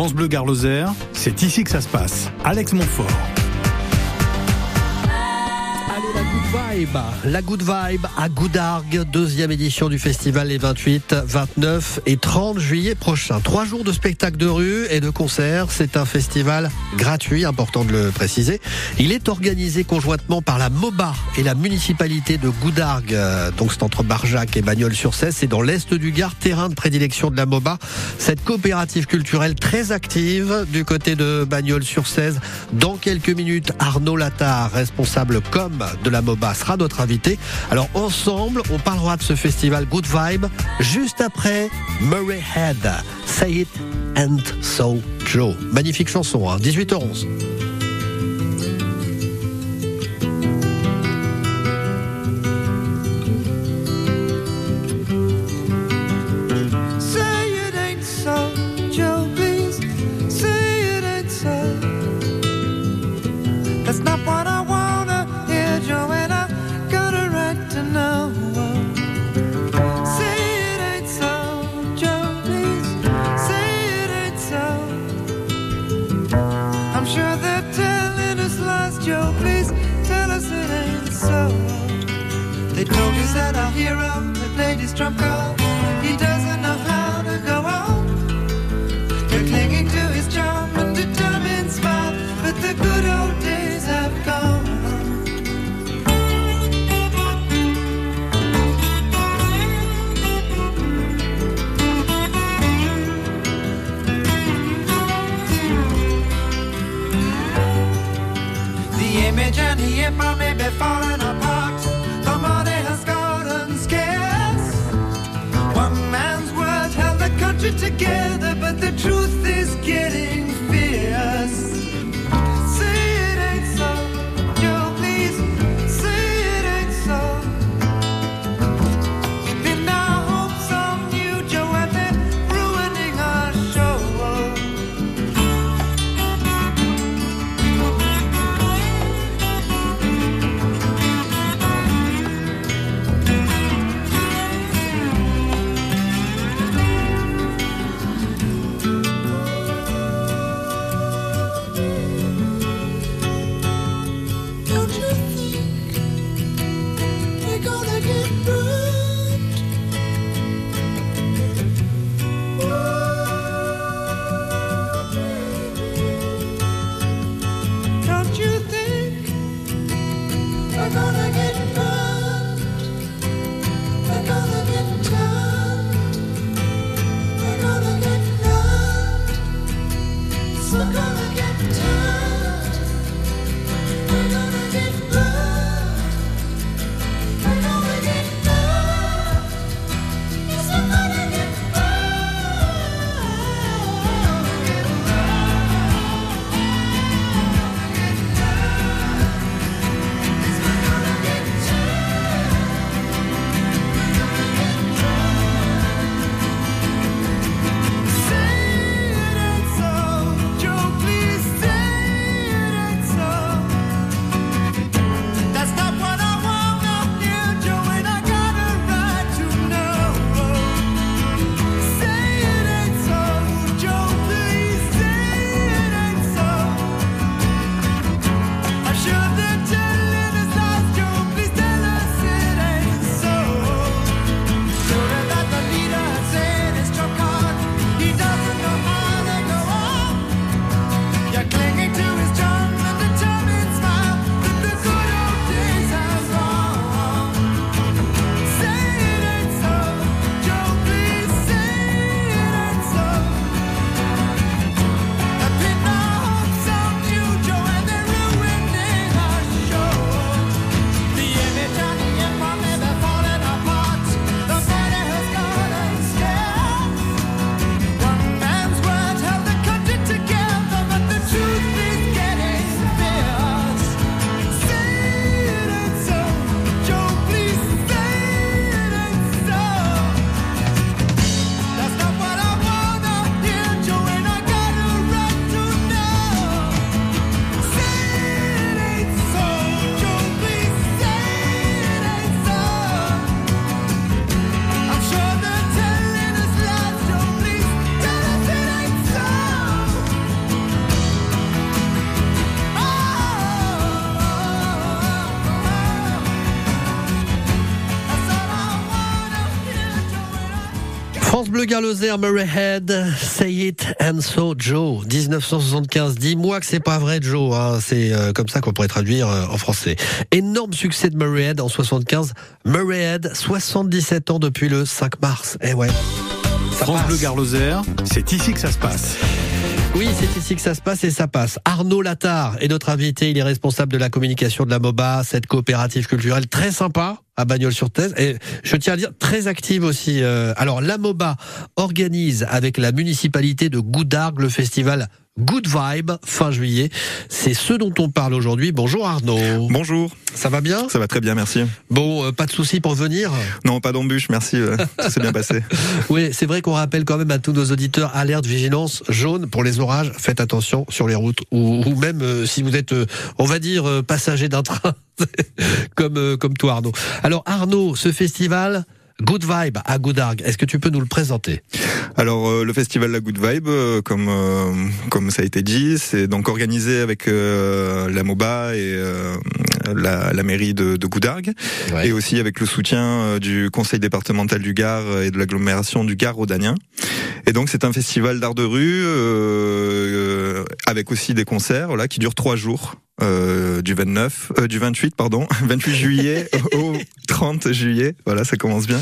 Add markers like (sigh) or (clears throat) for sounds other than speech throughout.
France Bleu Garloser, c'est ici que ça se passe. Alex Montfort. La Good Vibe à Goudargues, deuxième édition du festival les 28, 29 et 30 juillet prochains. Trois jours de spectacles de rue et de concerts. C'est un festival gratuit, important de le préciser. Il est organisé conjointement par la MOBA et la municipalité de Goudargues. Donc c'est entre Barjac et Bagnols-sur-Cèze. C'est dans l'est du Gard, terrain de prédilection de la MOBA. Cette coopérative culturelle très active du côté de Bagnols-sur-Cèze. Dans quelques minutes, Arnaud Latard, responsable com de la MOBA, sera notre invité. Alors ensemble, on parlera de ce festival Good Vibe juste après Murray Head, Say It and So Joe. Magnifique chanson, hein 18h11. Murray Head, Say It and So Joe, 1975. Dis-moi que c'est pas vrai Joe, hein. c'est euh, comme ça qu'on pourrait traduire euh, en français. Énorme succès de Murray Head en 75. Murray Head, 77 ans depuis le 5 mars. Eh ouais. France. Bleu Garloser, c'est ici que ça se passe. Oui, c'est ici que ça se passe et ça passe. Arnaud Latard est notre invité. Il est responsable de la communication de la MOBA, cette coopérative culturelle très sympa à Bagnols-sur-Thèse. Et je tiens à dire très active aussi. Euh, Alors, la MOBA organise avec la municipalité de Goudargues le festival Good Vibe fin juillet. C'est ce dont on parle aujourd'hui. Bonjour Arnaud. Bonjour, Ça va bien? Ça va très bien, merci. Bon, euh, pas de souci pour venir? Non, pas d'embûche, merci, euh, (laughs) ça s'est bien passé. Oui, c'est vrai qu'on rappelle quand même à tous nos auditeurs alerte vigilance jaune pour les orages. Faites attention sur les routes ou, ou même euh, si vous êtes, euh, on va dire, euh, passager d'un train (laughs) comme euh, comme toi Arnaud. Alors Arnaud, ce festival Good Vibe à Goudargues, est-ce que tu peux nous le présenter? Alors, euh, le festival La Good Vibe, euh, comme euh, comme ça a été dit, c'est donc organisé avec euh, la MOBA et euh, la, la mairie de, de Goudargues, et aussi avec le soutien euh, du conseil départemental du Gard et de l'agglomération du Gard rhodanien. Et donc, c'est un festival d'art de rue euh, euh, avec aussi des concerts, voilà, qui durent trois jours. Euh, du 29, euh, du 28 pardon, (laughs) 28 juillet (laughs) au 30 juillet. Voilà, ça commence bien.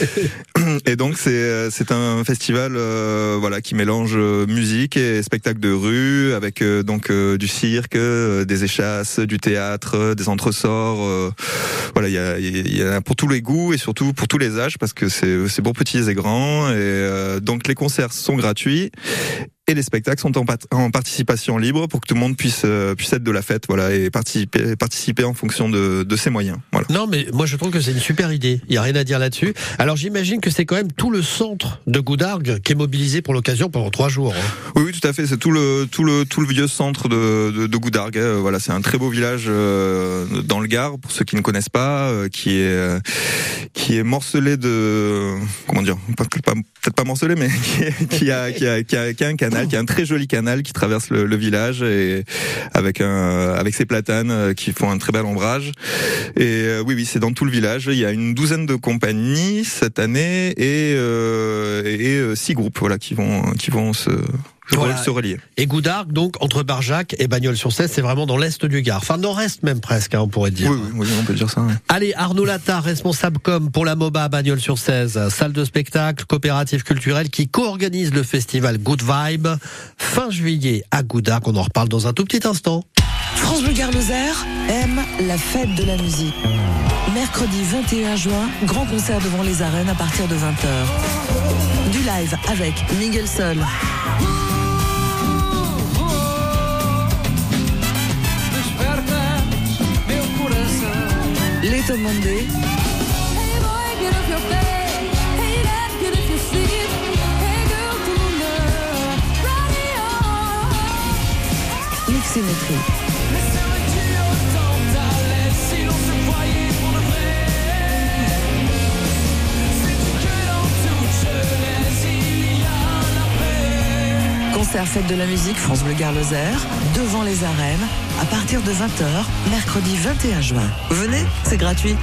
(laughs) Et donc c'est euh, c'est un festival euh, voilà qui mélange euh, musique et spectacle de rue avec euh, donc euh, du cirque, euh, des échasses, du théâtre, des entresorts. euh, voilà, il y a y a pour tous les goûts et surtout pour tous les âges parce que c'est c'est pour petits et grands et euh, donc les concerts sont gratuits et les spectacles sont en, pat- en participation libre pour que tout le monde puisse euh, puisse être de la fête voilà et participer participer en fonction de de ses moyens. Voilà. Non, mais moi je trouve que c'est une super idée. Il y a rien à dire là-dessus. Alors j'imagine que c'est quand même tout le centre de Goudargues qui est mobilisé pour l'occasion pendant trois jours. hein. Oui, oui, tout à fait. C'est tout le tout le tout le vieux centre de de, de Goudargues. Euh, Voilà, c'est un très beau village euh, dans le Gard pour ceux qui ne connaissent pas, euh, qui est qui est morcelé de comment dire, pas- pas- peut-être pas morcelé, mais (laughs) qui, a qui a qui a qui a un canal, qui a un très joli canal qui traverse le, le village et avec un avec ses platanes euh, qui font un très bel ombrage. Et euh, oui, oui, c'est dans tout le village. Il y a une douzaine de compagnies cette année et euh, et euh, six groupes, voilà, qui vont qui vont se Voilà. se relier. Et Goudargues, donc entre Barjac et Bagnols-sur-Cèze, c'est vraiment dans l'est du Gard. Enfin, nord-est même presque, hein, on pourrait dire. Oui, oui, oui, on peut dire ça. ouais. Allez, Arnaud Latard, responsable com pour la MOBA à Bagnols-sur-Cèze, salle de spectacle, coopérative culturelle qui co-organise le festival Good Vibe fin juillet à Goudargues. On en reparle dans un tout petit instant. France Bleu Gard Lozère aime la fête de la musique. Mercredi 21 juin, grand concert devant les arènes à partir de 20h. Du live avec Miguel Sol, Monday. Concert fête de la musique France Bleu Gard Lozère, devant les arènes, à partir de 20h, mercredi 21 juin. Venez, c'est gratuit.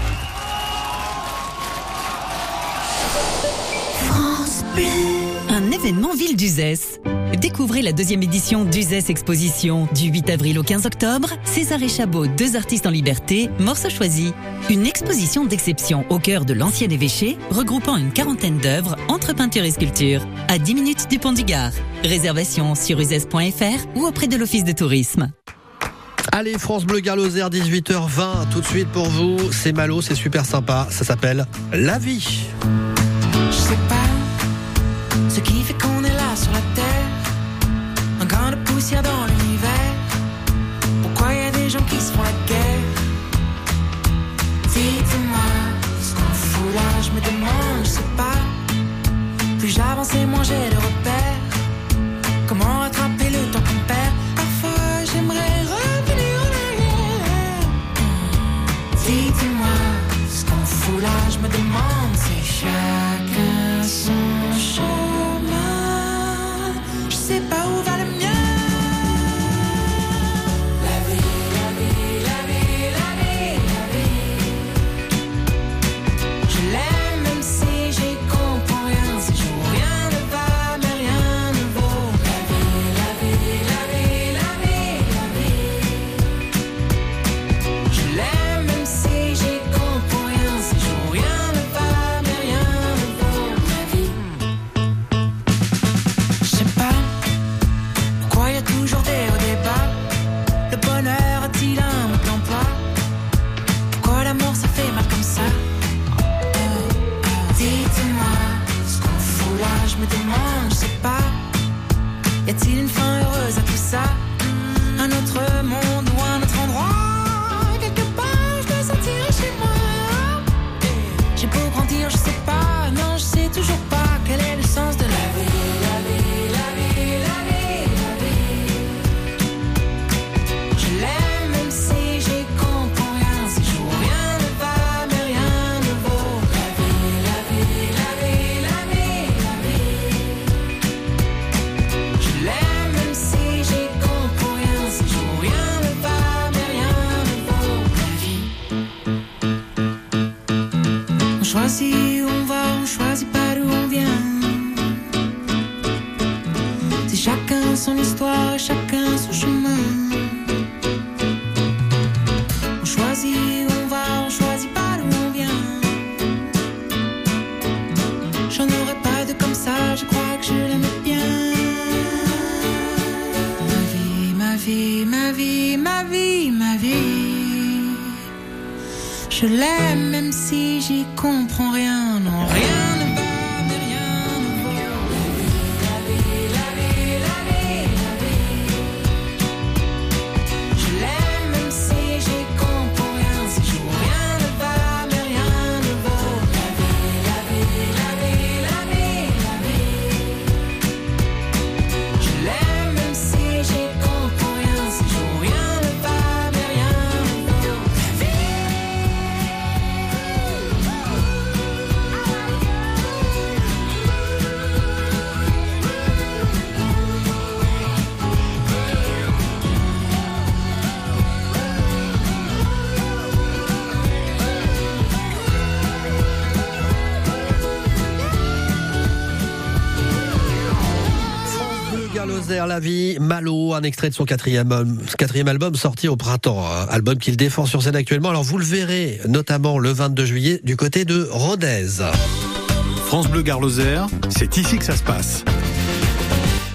Un événement Ville d'Uzès. Découvrez la deuxième édition d'Uzès Exposition du 8 avril au 15 octobre. César et Chabot, deux artistes en liberté, morceaux choisis. Une exposition d'exception au cœur de l'ancien évêché, regroupant une quarantaine d'œuvres entre peinture et sculpture, à 10 minutes du pont du Gard. Réservation sur uzès.fr ou auprès de l'Office de tourisme. Allez, France Bleu Garloser, 18h20, tout de suite pour vous. C'est Malo, c'est super sympa. Ça s'appelle La vie. Je sais pas ce qui fait qu'on est dans l'univers. Pourquoi y a des gens qui se font la guerre? Dites-moi ce qu'on fout là, je me demande, je sais pas. Plus j'avance et moins j'ai de repères. Comment choisit où on va, on choisit pas d'où on vient. C'est chacun son histoire, chacun son chemin. On choisit où on va, on choisit pas d'où on vient. J'en aurais pas de comme ça, je crois que je l'aimais bien. Ma vie, ma vie, ma vie, ma vie, ma vie. Je l'aime j'y comprends rien, Malo, un extrait de son quatrième album, sorti au printemps, un album qu'il défend sur scène actuellement. Alors vous le verrez notamment le 22 juillet du côté de Rodez. France Bleu Garloser, c'est ici que ça se passe.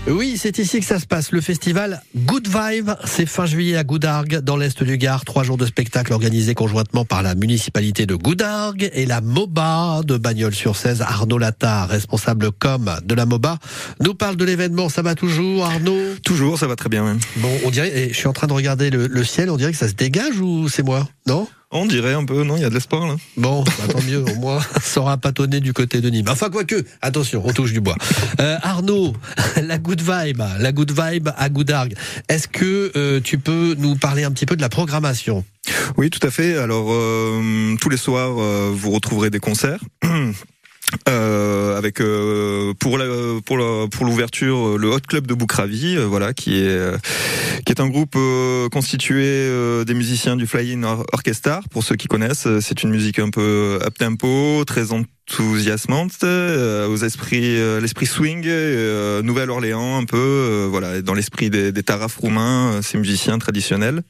Oui, c'est ici que ça se passe. Le festival Good Vibe, c'est fin juillet à Goudargues, dans l'est du Gard. Trois jours de spectacle organisés conjointement par la municipalité de Goudargues et la MOBA de Bagnols-sur-Cèze. Arnaud Latta, responsable com de la MOBA, nous parle de l'événement. Ça va toujours, Arnaud? Toujours, ça va très bien. même. Bon, on dirait, et je suis en train de regarder le, le ciel, on dirait que ça se dégage ou c'est moi? Non? On dirait un peu, non Il y a de l'espoir là. Bon, bah, tant mieux, au moins, (laughs) ça aura pas tonné du côté de Nîmes. Enfin, quoique, attention, on touche du bois. Euh, Arnaud, (laughs) la good vibe, la good vibe à Goudargues. Est-ce que euh, tu peux nous parler un petit peu de la programmation? Oui, tout à fait. Alors euh, tous les soirs, vous retrouverez des concerts. (clears throat) Euh, avec euh, pour la, pour la- pour l'ouverture euh, le Hot Club de Boucravi, euh, voilà qui est euh, qui est un groupe constitué des musiciens du Flying Or- Orchestra. Pour ceux qui connaissent c'est une musique un peu up tempo très enthousiasmante euh, aux esprits euh, l'esprit swing euh, Nouvelle-Orléans un peu euh, voilà dans l'esprit des, des tarafs roumains euh, ces musiciens traditionnels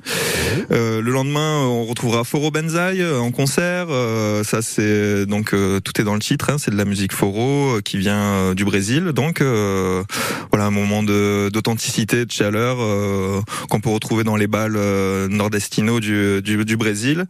euh, le lendemain, on retrouvera Foro Benzaï euh, en concert. Euh, ça, c'est donc euh, tout est dans le titre. hein, c'est de la musique Foro euh, qui vient du Brésil. Donc euh, voilà un moment de- d'authenticité, de, chaleur euh, qu'on peut retrouver dans les balles euh, nordestino du, du, du Brésil.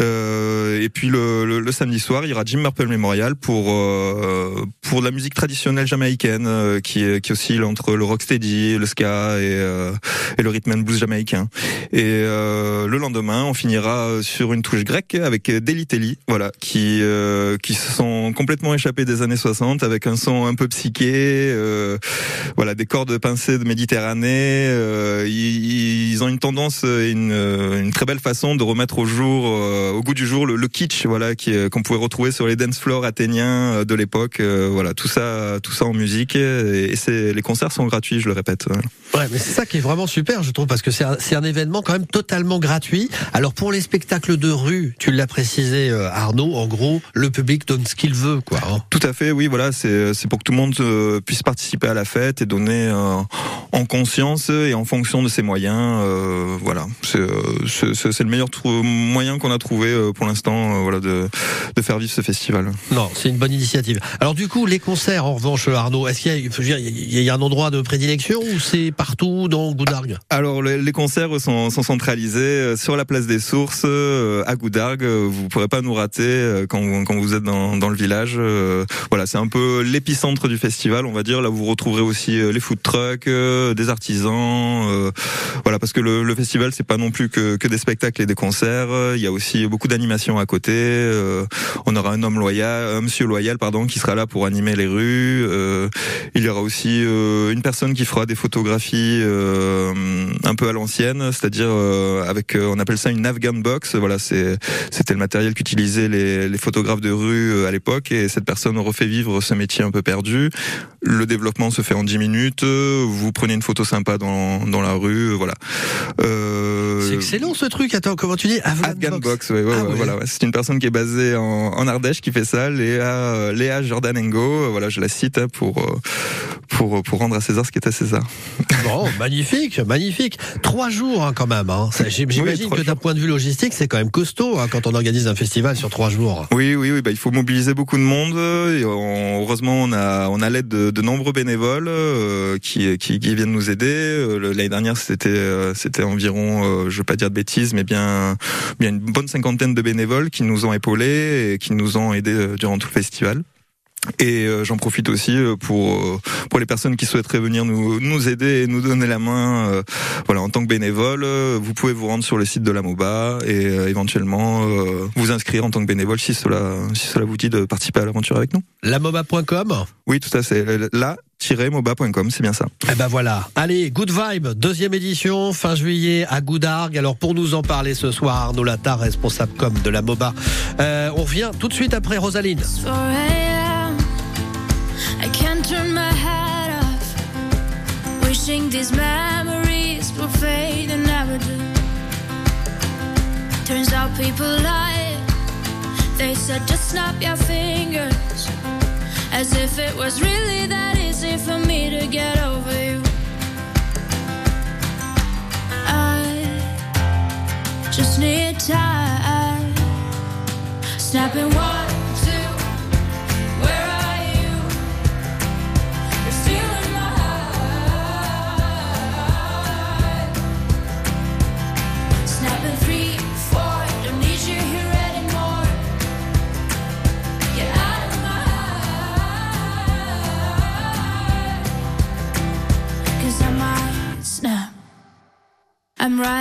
Euh, et puis le, le, le samedi soir, il y aura Jim Marple Memorial pour euh, pour la musique traditionnelle jamaïcaine euh, qui qui oscille entre le rocksteady, le ska et, euh, et le rhythm and blues jamaïcain. Et euh, le lendemain, on finira sur une touche grecque avec Deli Telly, voilà, qui euh, qui se sont complètement échappés des années 60 avec un son un peu psyché, euh, voilà, des cordes pincées de Méditerranée. ils, ils ont une tendance, une, une très belle façon de remettre au jour, au goût du jour, le, le kitsch, voilà, qui qu'on pouvait retrouver sur les dance floors athéniens euh, de l'époque. euh, voilà, tout ça, tout ça en musique. Et, c'est les concerts sont gratuits, je le répète. Ouais, mais c'est ça qui est vraiment super, je trouve, parce que c'est un, c'est un événement quand même totalement gratuit. Alors pour les spectacles de rue, tu l'as précisé, euh, Arnaud, en gros, le public donne ce qu'il veut, quoi. hein. Tout à fait, oui, voilà, c'est c'est pour que tout le monde puisse participer à la fête et donner euh, en conscience et en fonction de ses moyens. euh, voilà, c'est c'est- c'est- c'est le meilleur trou- moyen qu'on a trouvé pour l'instant, euh, voilà, de, de faire vivre ce festival. Non, C'est une bonne initiative. Alors du coup, les concerts, en revanche, Arnaud, est-ce qu'il y, y a un endroit de prédilection ou c'est partout dans Goudargue Alors les, concerts sont, centralisés euh, sur la place des Sources euh, à Goudargue. Euh, Vous pourrez pas nous rater quand, vous- êtes dans, le village. Voilà, c'est un peu l'épicentre du festival, on va dire. Là, vous retrouverez aussi les food trucks, des artisans. Voilà, parce que le, le festival, c'est pas non plus que, que des spectacles et des concerts. Il y a aussi beaucoup d'animations à côté. On aura un homme loyal, monsieur loyal, pardon, qui sera là pour animer les rues. Euh, Il y aura aussi euh, une personne qui fera des photographies euh, un peu à l'ancienne, c'est-à-dire euh, avec, euh, on appelle ça une Afghan box. Voilà, c'était le matériel qu'utilisaient les, photographes de rue euh, à l'époque, et cette personne refait vivre ce métier un peu perdu. Le développement se fait en 10 minutes. euh, Vous prenez une photo sympa dans dans la rue, euh, voilà. Euh, C'est excellent ce truc. Attends, comment tu dis? Afghan, Box. Ouais, ouais, Ah ouais, voilà. C'est une personne qui est basée en, en Ardèche qui fait ça, Léa, euh, Léa Jordanengo. Euh, Voilà, je la cite hein, pour euh, pour pour rendre à César ce qui est à César. Bon, (laughs) magnifique, magnifique. Trois jours hein, quand même. Hein. J'imagine que d'un point de vue logistique, c'est quand même costaud hein, quand on organise un festival sur trois jours. Oui, oui, oui. Bah, il faut mobiliser beaucoup de monde. Et on- heureusement, on a on a l'aide de, de nombreux bénévoles euh, qui, qui qui viennent nous aider. L'année dernière, c'était c'était environ, euh, je veux pas dire de bêtises, mais bien bien une bonne cinquantaine de bénévoles qui nous ont épaulés et qui nous ont aidés euh, durant tout le festival. Et euh, j'en profite aussi euh, pour pour les personnes qui souhaiteraient venir nous nous aider et nous donner la main. voilà, en tant que bénévole, vous pouvez vous rendre sur le site de la MOBA et éventuellement vous inscrire en tant que bénévole si cela si cela vous dit de participer à l'aventure avec nous. Lamoba.com. Oui, tout à fait. La-moba.com, c'est bien ça. Eh ben voilà. Allez, Good Vibe, deuxième édition, fin juillet à Goudargue. Alors pour nous en parler ce soir, Arnaud Latta, responsable com de la MOBA. Euh, on revient tout de suite après Rosaline. 4 a.m. I can't turn my head off. Wishing these memories will fade and never do. Turns out people lie. They said just snap your fingers. As if it was really that for me to get over you. I just need time. Snapping one,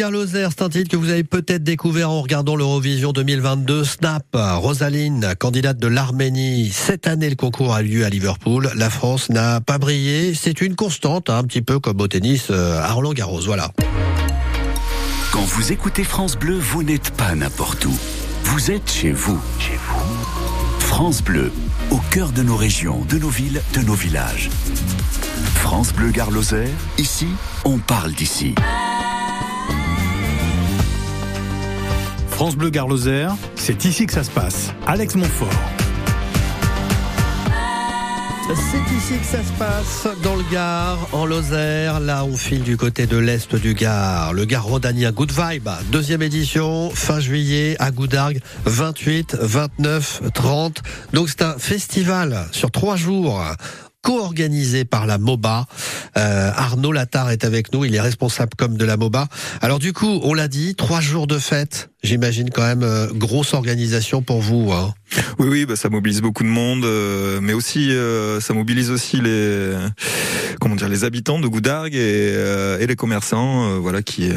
Gare Lozère, c'est un titre que vous avez peut-être découvert en regardant l'Eurovision 2022. Snap, Rosaline, candidate de l'Arménie. Cette année, le concours a lieu à Liverpool. La France n'a pas brillé. C'est une constante, hein, un petit peu comme au tennis euh, à Roland Garros. Voilà. Quand vous écoutez France Bleu, vous n'êtes pas n'importe où. Vous êtes chez vous. Chez vous. France Bleu, au cœur de nos régions, de nos villes, de nos villages. France Bleu Gare ici, on parle d'ici. France Bleu Gare Lozère, c'est ici que ça se passe. Alex Montfort. C'est ici que ça se passe, dans le Gard, en Lozère. Là, on file du côté de l'est du Gard. Le Gard rhodanien Good Vibe, deuxième édition, fin juillet, à Goudargues, 28, 29, 30. Donc c'est un festival sur trois jours co-organisé par la MOBA. Euh, Arnaud Latard est avec nous, il est responsable comme de la MOBA. Alors du coup, on l'a dit, trois jours de fête, j'imagine quand même euh, grosse organisation pour vous. Hein. Oui, oui, bah, ça mobilise beaucoup de monde, euh, mais aussi euh, ça mobilise aussi les comment dire les habitants de Goudargues et, euh, et les commerçants, voilà, qui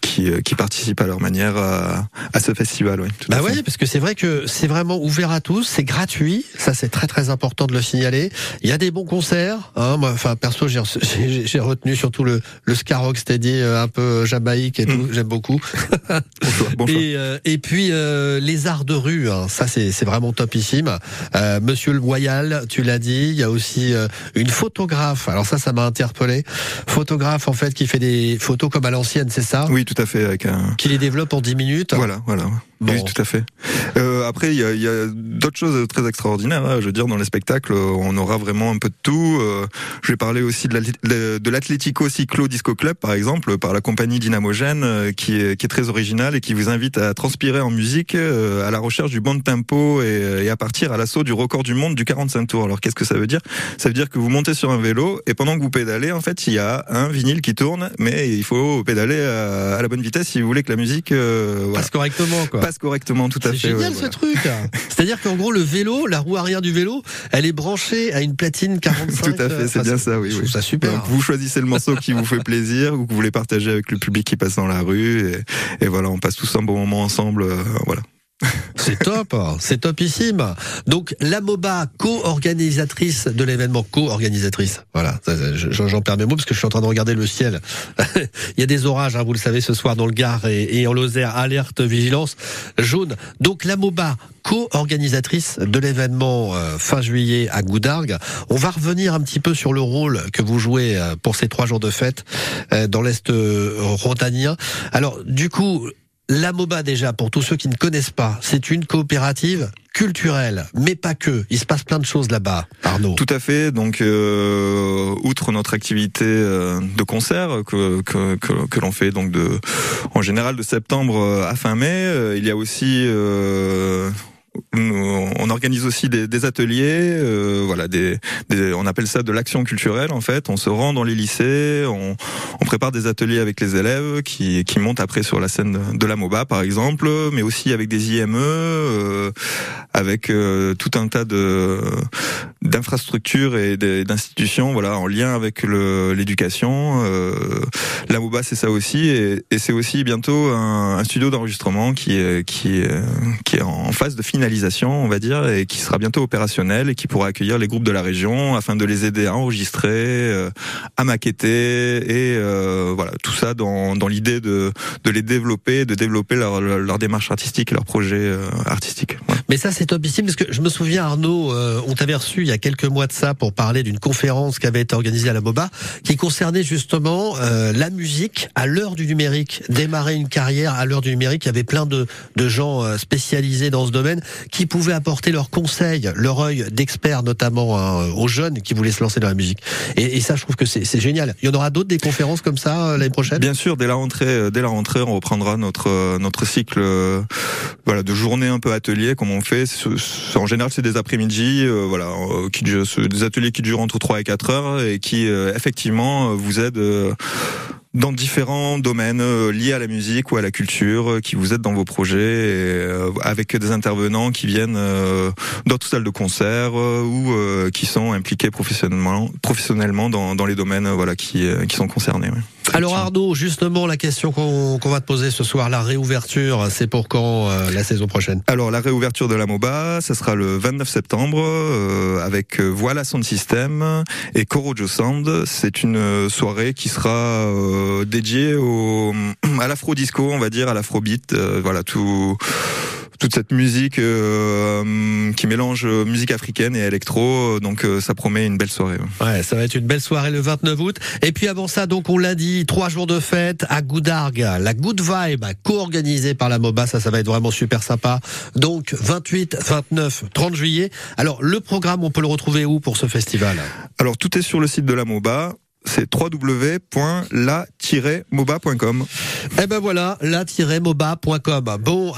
qui, qui participent à leur manière à, à ce festival. Oui, bah oui, parce que c'est vrai que c'est vraiment ouvert à tous, c'est gratuit, ça c'est très très important de le signaler. Il y a des bons concerts, hein, moi, enfin perso j'ai (laughs) j'ai retenu surtout le le Steady un peu jamaïque et tout, mm. j'aime beaucoup. (laughs) bon bon choix. Et, et puis les arts de rue, hein, ça c'est c'est vraiment topissime. Euh, Monsieur le Royal, tu l'as dit, il y a aussi euh, une photographe. Alors ça, ça m'a interpellé. Photographe en fait qui fait des photos comme à l'ancienne, c'est ça? Oui, tout à fait. Avec un... Qui les développe en 10 minutes. Voilà, voilà. Oui, tout à fait. Euh, après, il y a, y a d'autres choses très extraordinaires. Hein. Je veux dire, dans les spectacles, on aura vraiment un peu de tout. Euh, je vais parler aussi de l'Atlético Cyclo Disco Club, par exemple, par la compagnie Dynamogène, euh, qui est, qui est très originale et qui vous invite à transpirer en musique euh, à la recherche du bon tempo et, et à partir à l'assaut du record du monde du 45 tours. Alors, qu'est-ce que ça veut dire? Ça veut dire que vous montez sur un vélo et pendant que vous pédalez, en fait, il y a un vinyle qui tourne, mais il faut pédaler à, à la bonne vitesse si vous voulez que la musique voilà, passe correctement. Quoi correctement, tout à fait. C'est génial ce truc. C'est-à-dire qu'en gros, le vélo, la roue arrière du vélo, elle est branchée à une platine 45. (laughs) tout à fait, c'est bien ça, oui. Je ça super. Donc, vous choisissez le morceau qui vous fait plaisir ou que vous voulez partager avec le public qui passe dans la rue. Et, et voilà, on passe tous un bon moment ensemble. Euh, voilà. C'est top, c'est topissime. Donc la MOBA, co-organisatrice de l'événement, co-organisatrice. Voilà, j'en perds mes mots parce que je suis en train de regarder le ciel. (laughs) Il y a des orages, hein, vous le savez, ce soir dans le Gard et, en Lozère, alerte, vigilance jaune. Donc la MOBA, co-organisatrice de l'événement euh, fin juillet à Goudargues. On va revenir un petit peu sur le rôle que vous jouez euh, pour ces trois jours de fête euh, dans l'Est rhodanien. Alors du coup, la MOBA déjà, pour tous ceux qui ne connaissent pas, c'est une coopérative culturelle, mais pas que. Il se passe plein de choses là-bas, Arnaud. Tout à fait. Donc, euh, outre notre activité euh, de concert que, que, que, l'on fait donc de, en général de septembre à fin mai, euh, il y a aussi euh, on organise aussi des, des ateliers, euh, voilà, des, des, on appelle ça de l'action culturelle en fait. On se rend dans les lycées, on, on, prépare des ateliers avec les élèves qui, qui montent après sur la scène de la MOBA par exemple, mais aussi avec des IME, euh, avec euh, tout un tas de d'infrastructures et d'institutions, voilà, en lien avec l'éducation. Euh, la MOBA c'est ça aussi, et, et c'est aussi bientôt un, un studio d'enregistrement qui est qui qui est en phase de finalisation on va dire, et qui sera bientôt opérationnel et qui pourra accueillir les groupes de la région afin de les aider à enregistrer, euh, à maqueter et euh, voilà tout ça dans, dans l'idée de, de les développer, de développer leur, démarche artistique leur projet euh, artistique. Mais ça c'est top ici parce que je me souviens Arnaud, on t'avait reçu il y a quelques mois de ça pour parler d'une conférence qui avait été organisée à la MOBA qui concernait justement la musique à l'heure du numérique, démarrer une carrière à l'heure du numérique. Il y avait plein de, de gens spécialisés dans ce domaine qui pouvaient apporter leurs conseils, leur œil d'experts notamment hein, aux jeunes qui voulaient se lancer dans la musique. Et, et ça, je trouve que c'est génial. Il y en aura d'autres des conférences comme ça euh, l'année prochaine? Bien sûr, dès la rentrée, euh, dès la rentrée, on reprendra notre euh, notre cycle, voilà, de journées un peu atelier comme on fait. En général, c'est des après-midi, voilà, qui des ateliers qui durent entre 3 et 4 heures et qui effectivement vous aident dans différents domaines euh, liés à la musique ou à la culture euh, qui vous aident dans vos projets euh, avec des intervenants qui viennent d'autres salles de concert ou qui sont impliqués professionnellement professionnellement dans, dans les domaines voilà qui, qui sont concernés. Alors Arnaud, justement, la question qu'on va te poser ce soir, la réouverture, c'est pour quand euh, la saison prochaine? Alors la réouverture de la MOBA, ça sera le 29 septembre euh, avec euh, Voilà Sound System et Corojo Sound. C'est une soirée qui sera dédiée au, (clears throat) à l'afro disco, on va dire, à l'afrobeat. Voilà tout toute cette musique euh, qui mélange musique africaine et électro. Donc euh, ça promet une belle soirée. Ouais, ça va être une belle soirée le 29 août. Et puis avant ça, donc on l'a dit, trois jours de fête à Goudargue, la Good Vibe, co-organisée par la MOBA, ça, ça va être vraiment super sympa. Donc 28, 29, 30 juillet. Alors le programme, on peut le retrouver où pour ce festival? Alors tout est sur le site de la MOBA. C'est www.la-moba.com. Eh ben voilà, la-moba.com. Bon,